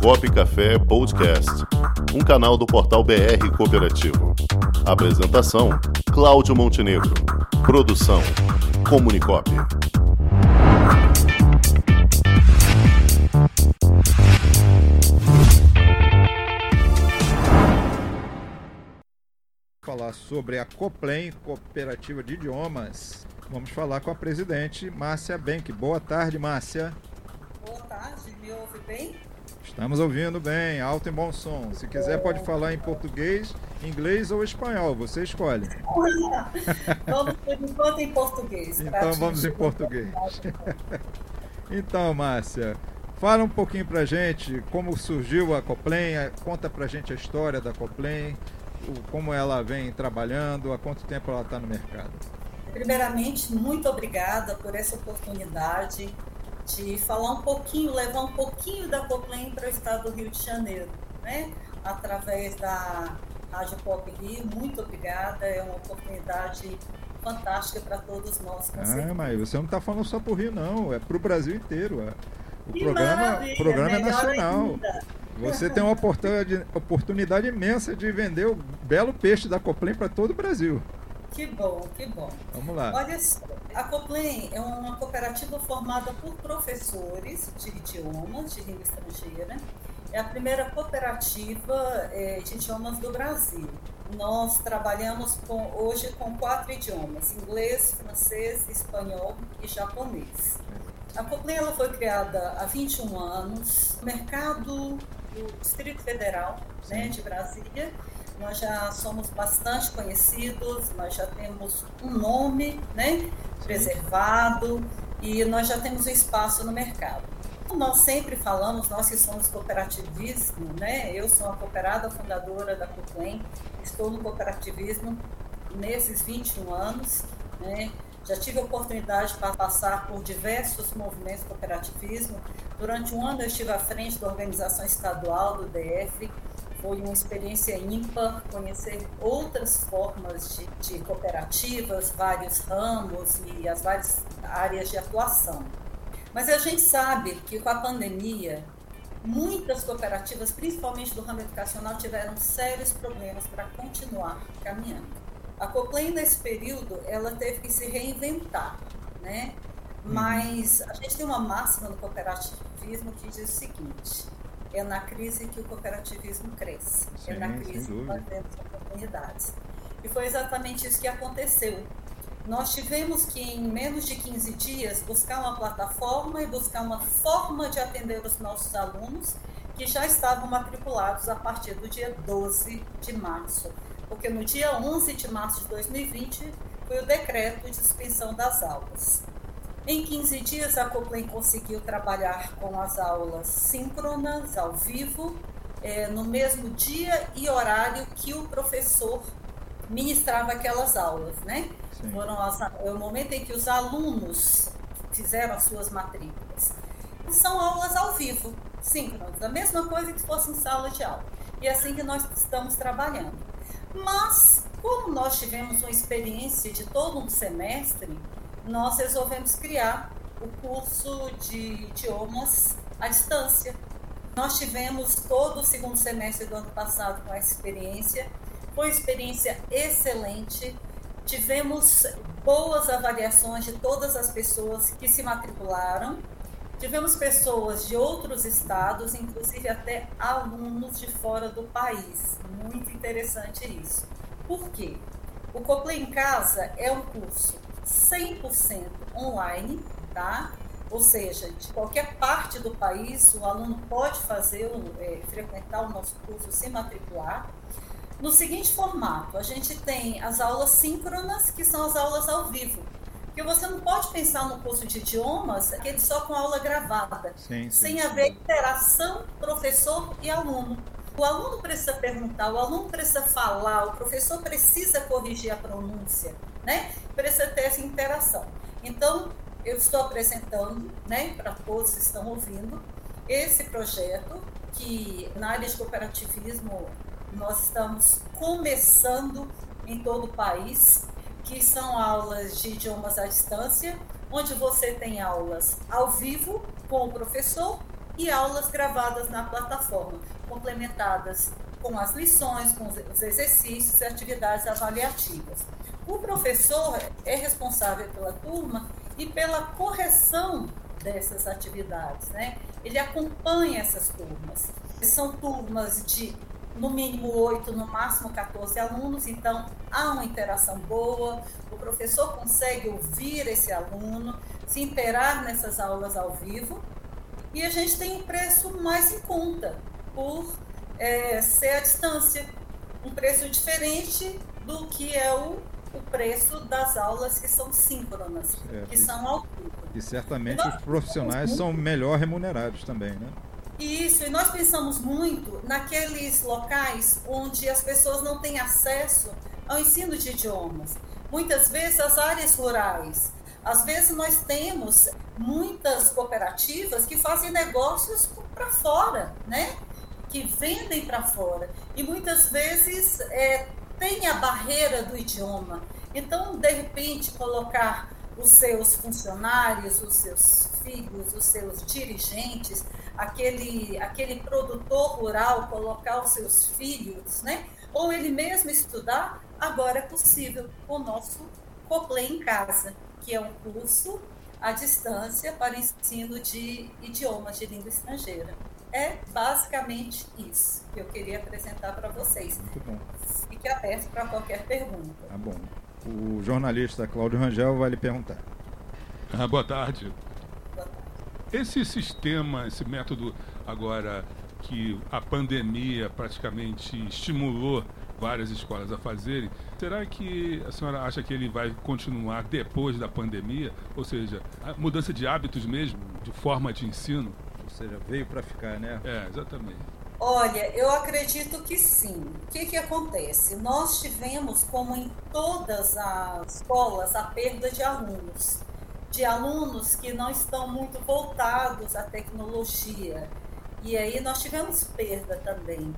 Comunicop Café Podcast, um canal do portal BR Cooperativo. Apresentação: Cláudio Montenegro. Produção: Comunicop. Falar sobre a Coplem, Cooperativa de Idiomas. Vamos falar com a presidente Márcia Benck. Boa tarde, Márcia. Boa tarde, me ouve bem? Estamos ouvindo bem, alto e bom som. Se quiser, pode falar em português, inglês ou espanhol, você escolhe. vamos por enquanto em português. Então vamos em português. então, Márcia, fala um pouquinho pra gente como surgiu a Coplem, conta pra gente a história da Coplem, como ela vem trabalhando, há quanto tempo ela está no mercado. Primeiramente, muito obrigada por essa oportunidade de falar um pouquinho, levar um pouquinho da Coplem para o estado do Rio de Janeiro, né? através da Rádio Pop Rio. Muito obrigada, é uma oportunidade fantástica para todos nós. Ah, mas você não está falando só para o Rio, não, é para o Brasil inteiro. É. O que programa, programa é nacional. Ainda. Você tem uma oportunidade, oportunidade imensa de vender o belo peixe da Coplem para todo o Brasil. Que bom, que bom. Vamos lá. Olha só, a Coplem é uma cooperativa formada por professores de idiomas de língua estrangeira. É a primeira cooperativa é, de idiomas do Brasil. Nós trabalhamos com, hoje com quatro idiomas: inglês, francês, espanhol e japonês. A Coplem ela foi criada há 21 anos no mercado do Distrito Federal né, de Brasília nós já somos bastante conhecidos, nós já temos um nome né, preservado e nós já temos um espaço no mercado. Nós sempre falamos, nós que somos cooperativismo, né? Eu sou a cooperada fundadora da Coplem, estou no cooperativismo nesses 21 anos, né? Já tive a oportunidade de passar por diversos movimentos cooperativismo. Durante um ano eu estive à frente da organização estadual do DF, foi uma experiência ímpar conhecer outras formas de, de cooperativas, vários ramos e as várias áreas de atuação. Mas a gente sabe que com a pandemia, muitas cooperativas, principalmente do ramo educacional, tiveram sérios problemas para continuar caminhando. A Coplay, nesse período, ela teve que se reinventar, né? Uhum. Mas a gente tem uma máxima no cooperativismo que diz o seguinte: é na crise que o cooperativismo cresce. Sim, é na crise que nós temos oportunidades. E foi exatamente isso que aconteceu. Nós tivemos que, em menos de 15 dias, buscar uma plataforma e buscar uma forma de atender os nossos alunos que já estavam matriculados a partir do dia 12 de março. Porque no dia 11 de março de 2020 foi o decreto de suspensão das aulas. Em 15 dias, a Coplem conseguiu trabalhar com as aulas síncronas, ao vivo, é, no mesmo dia e horário que o professor ministrava aquelas aulas, né? Foram as, é o momento em que os alunos fizeram as suas matrículas. São aulas ao vivo, síncronas, a mesma coisa que se fosse em sala de aula. E é assim que nós estamos trabalhando. Mas, como nós tivemos uma experiência de todo um semestre, nós resolvemos criar o curso de idiomas à distância. Nós tivemos todo o segundo semestre do ano passado com essa experiência, foi uma experiência excelente. Tivemos boas avaliações de todas as pessoas que se matricularam. Tivemos pessoas de outros estados, inclusive até alunos de fora do país. Muito interessante isso. Por quê? O Coplay em Casa é um curso 100% online, tá? Ou seja, de qualquer parte do país, o aluno pode fazer, é, frequentar o nosso curso, se matricular. No seguinte formato, a gente tem as aulas síncronas, que são as aulas ao vivo. Porque você não pode pensar no curso de idiomas aquele só com aula gravada, sim, sim, sem haver interação professor e aluno. O aluno precisa perguntar, o aluno precisa falar, o professor precisa corrigir a pronúncia né? Precisa ter essa interação. Então, eu estou apresentando, né, para todos que estão ouvindo, esse projeto que na área de cooperativismo nós estamos começando em todo o país, que são aulas de idiomas à distância, onde você tem aulas ao vivo com o professor e aulas gravadas na plataforma, complementadas com as lições, com os exercícios e atividades avaliativas. O professor é responsável pela turma e pela correção dessas atividades, né? Ele acompanha essas turmas. São turmas de no mínimo 8, no máximo 14 alunos, então há uma interação boa, o professor consegue ouvir esse aluno, se interar nessas aulas ao vivo, e a gente tem um preço mais em conta, por é, ser à distância, um preço diferente do que é o, o preço das aulas que são síncronas, é, que são ao. E certamente os profissionais são melhor remunerados também, né? Isso, e nós pensamos muito naqueles locais onde as pessoas não têm acesso ao ensino de idiomas. Muitas vezes as áreas rurais. Às vezes nós temos muitas cooperativas que fazem negócios para fora, né? Que vendem para fora. E muitas vezes é, tem a barreira do idioma. Então, de repente, colocar os seus funcionários, os seus filhos, os seus dirigentes aquele, aquele produtor rural colocar os seus filhos, né? ou ele mesmo estudar, agora é possível com o nosso Coplay em Casa, que é um curso à distância para ensino de idiomas de língua estrangeira. É basicamente isso que eu queria apresentar para vocês. Muito bom. Fique aberto para qualquer pergunta. Tá bom. O jornalista Cláudio Rangel vai lhe perguntar. Ah, boa tarde. Esse sistema, esse método agora que a pandemia praticamente estimulou várias escolas a fazerem, será que a senhora acha que ele vai continuar depois da pandemia? Ou seja, a mudança de hábitos mesmo, de forma de ensino? Ou seja, veio para ficar, né? É, exatamente. Olha, eu acredito que sim. O que, que acontece? Nós tivemos, como em todas as escolas, a perda de alunos de alunos que não estão muito voltados à tecnologia. E aí nós tivemos perda também.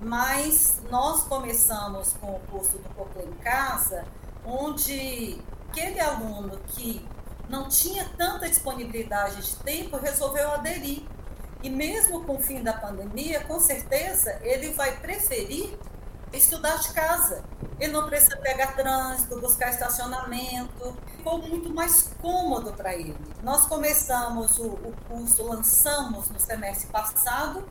Mas nós começamos com o curso do Coplay em Casa, onde aquele aluno que não tinha tanta disponibilidade de tempo resolveu aderir. E mesmo com o fim da pandemia, com certeza ele vai preferir estudar de casa. Ele não precisa pegar trânsito, buscar estacionamento. Ficou muito mais cômodo para ele. Nós começamos o, o curso, lançamos no semestre passado.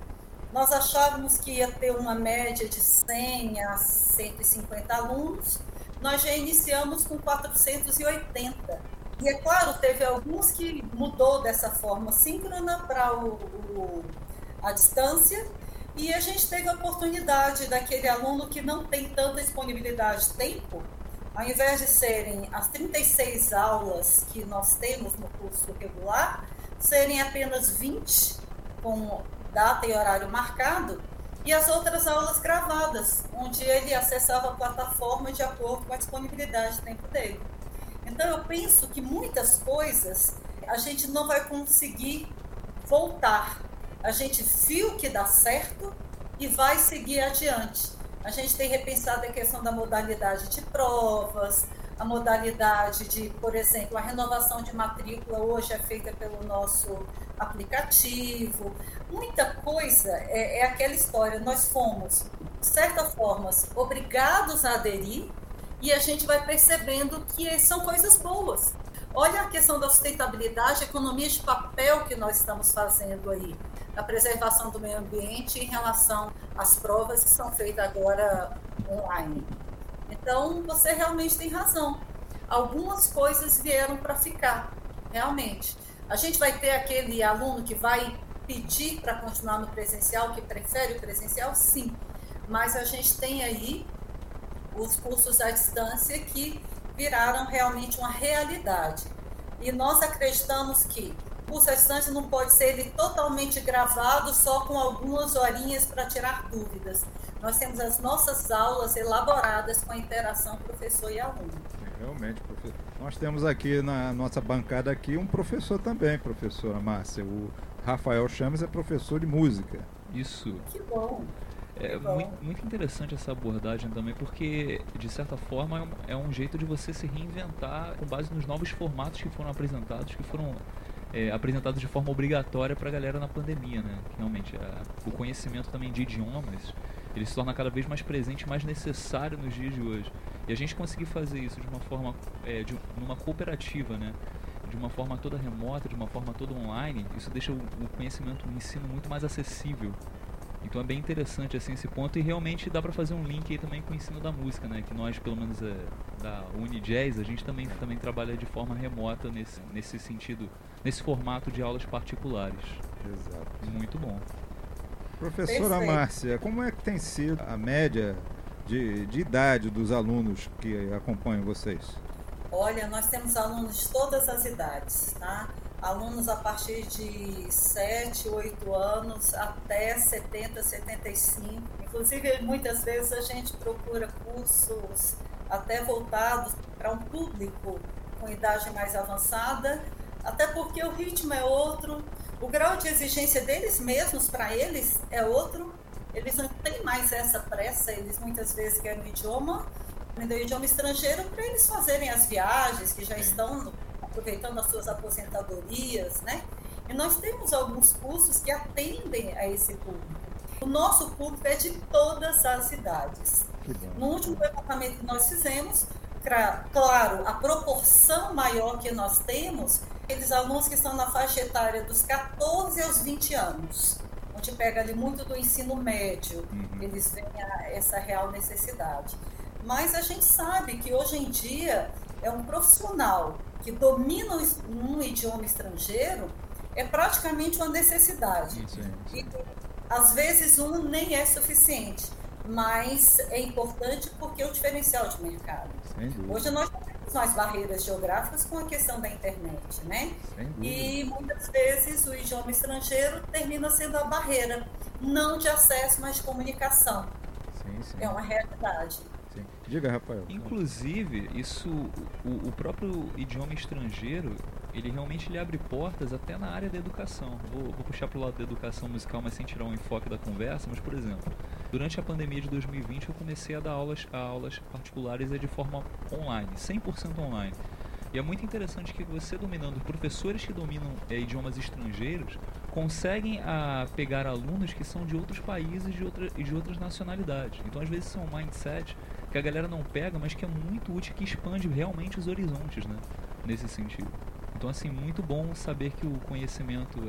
Nós achávamos que ia ter uma média de 100 a 150 alunos. Nós já iniciamos com 480. E é claro, teve alguns que mudou dessa forma síncrona para o, o, a distância, e a gente teve a oportunidade daquele aluno que não tem tanta disponibilidade de tempo, ao invés de serem as 36 aulas que nós temos no curso regular, serem apenas 20 com data e horário marcado, e as outras aulas gravadas, onde ele acessava a plataforma de acordo com a disponibilidade de tempo dele. Então eu penso que muitas coisas a gente não vai conseguir voltar a gente viu que dá certo e vai seguir adiante. A gente tem repensado a questão da modalidade de provas, a modalidade de, por exemplo, a renovação de matrícula hoje é feita pelo nosso aplicativo. Muita coisa é, é aquela história. Nós fomos, de certa forma, obrigados a aderir e a gente vai percebendo que são coisas boas. Olha a questão da sustentabilidade, economia de papel que nós estamos fazendo aí a preservação do meio ambiente em relação às provas que são feitas agora online. Então, você realmente tem razão. Algumas coisas vieram para ficar, realmente. A gente vai ter aquele aluno que vai pedir para continuar no presencial, que prefere o presencial, sim. Mas a gente tem aí os cursos à distância que viraram realmente uma realidade. E nós acreditamos que curso à distância não pode ser ele totalmente gravado só com algumas horinhas para tirar dúvidas. Nós temos as nossas aulas elaboradas com a interação professor e aluno. É, realmente, professor. Nós temos aqui na nossa bancada aqui um professor também, professora Márcia. O Rafael Chames é professor de música. Isso. Que bom. É muito, muito, interessante essa abordagem também, porque, de certa forma, é um, é um jeito de você se reinventar com base nos novos formatos que foram apresentados, que foram é, apresentados de forma obrigatória para a galera na pandemia, né? Realmente, a, o conhecimento também de idiomas, ele se torna cada vez mais presente e mais necessário nos dias de hoje. E a gente conseguir fazer isso de uma forma, é, de, numa cooperativa, né? De uma forma toda remota, de uma forma toda online, isso deixa o, o conhecimento, o ensino muito mais acessível então é bem interessante assim esse ponto e realmente dá para fazer um link aí também com o ensino da música, né? Que nós, pelo menos é, da Unijazz, a gente também, também trabalha de forma remota nesse, nesse sentido, nesse formato de aulas particulares. Exato. Muito bom. Professora Perfeito. Márcia, como é que tem sido a média de, de idade dos alunos que acompanham vocês? Olha, nós temos alunos de todas as idades, tá? Alunos a partir de 7, 8 anos até 70, 75. Inclusive, muitas vezes a gente procura cursos até voltados para um público com idade mais avançada, até porque o ritmo é outro, o grau de exigência deles mesmos para eles é outro. Eles não têm mais essa pressa, eles muitas vezes querem o idioma, aprender o idioma estrangeiro para eles fazerem as viagens que já estão aproveitando as suas aposentadorias, né? E nós temos alguns cursos que atendem a esse público. O nosso público é de todas as idades. No último levantamento que nós fizemos, claro, a proporção maior que nós temos, aqueles alunos que estão na faixa etária dos 14 aos 20 anos, onde pega ali muito do ensino médio, uhum. eles veem essa real necessidade. Mas a gente sabe que hoje em dia é um profissional que domina um idioma estrangeiro é praticamente uma necessidade. Sim, sim. E às vezes um nem é suficiente, mas é importante porque é o diferencial de mercado. Hoje nós temos mais barreiras geográficas com a questão da internet, né? E muitas vezes o idioma estrangeiro termina sendo a barreira, não de acesso, mas de comunicação. Sim, é uma realidade. Diga, Rafael. Inclusive, isso, o, o, próprio idioma estrangeiro, ele realmente lhe abre portas até na área da educação. Vou, vou puxar para o lado da educação musical, mas sem tirar um enfoque da conversa. Mas, por exemplo, durante a pandemia de 2020, eu comecei a dar aulas, a aulas particulares de forma online, 100% online. E é muito interessante que você dominando, professores que dominam é, idiomas estrangeiros, conseguem a pegar alunos que são de outros países de outra, e de outras nacionalidades. Então, às vezes, são um mindset que a galera não pega, mas que é muito útil, que expande realmente os horizontes, né? Nesse sentido. Então, assim, muito bom saber que o conhecimento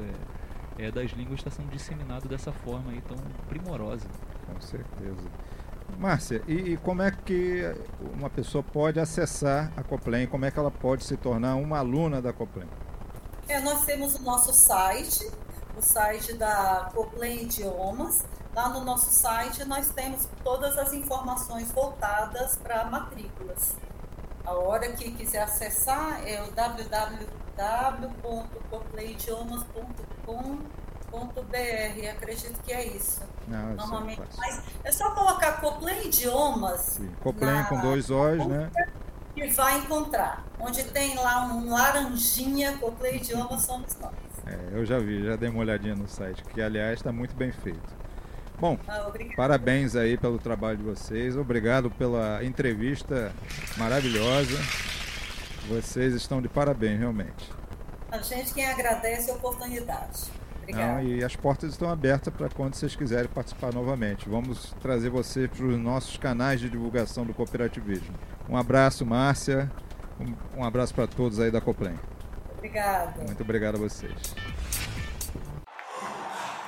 é, é das línguas está sendo disseminado dessa forma aí tão primorosa. Com certeza. Márcia, e, e, como é que uma pessoa pode acessar a Coplen? Como é que ela pode se tornar uma aluna da Coplen? É, nós temos o nosso site, o site da Coplen Idiomas. Lá no nosso site nós temos todas as informações voltadas para matrículas. A hora que quiser acessar é o www.copleidiomas.com.br. Acredito que é isso. Não, Normalmente, mas é só colocar Coplen Idiomas. Coplen com dois O's, né? E vai encontrar. Onde tem lá um laranjinha, Coplen Idiomas somos nós. É, eu já vi, já dei uma olhadinha no site, que aliás está muito bem feito. Bom, ah, parabéns aí pelo trabalho de vocês. Obrigado pela entrevista maravilhosa. Vocês estão de parabéns, realmente. A gente quem agradece a oportunidade. Obrigado. e as portas estão abertas para quando vocês quiserem participar novamente. Vamos trazer você para os nossos canais de divulgação do cooperativismo. Um abraço, Márcia. Um, um abraço para todos aí da Coplen. Obrigada. Muito obrigado a vocês.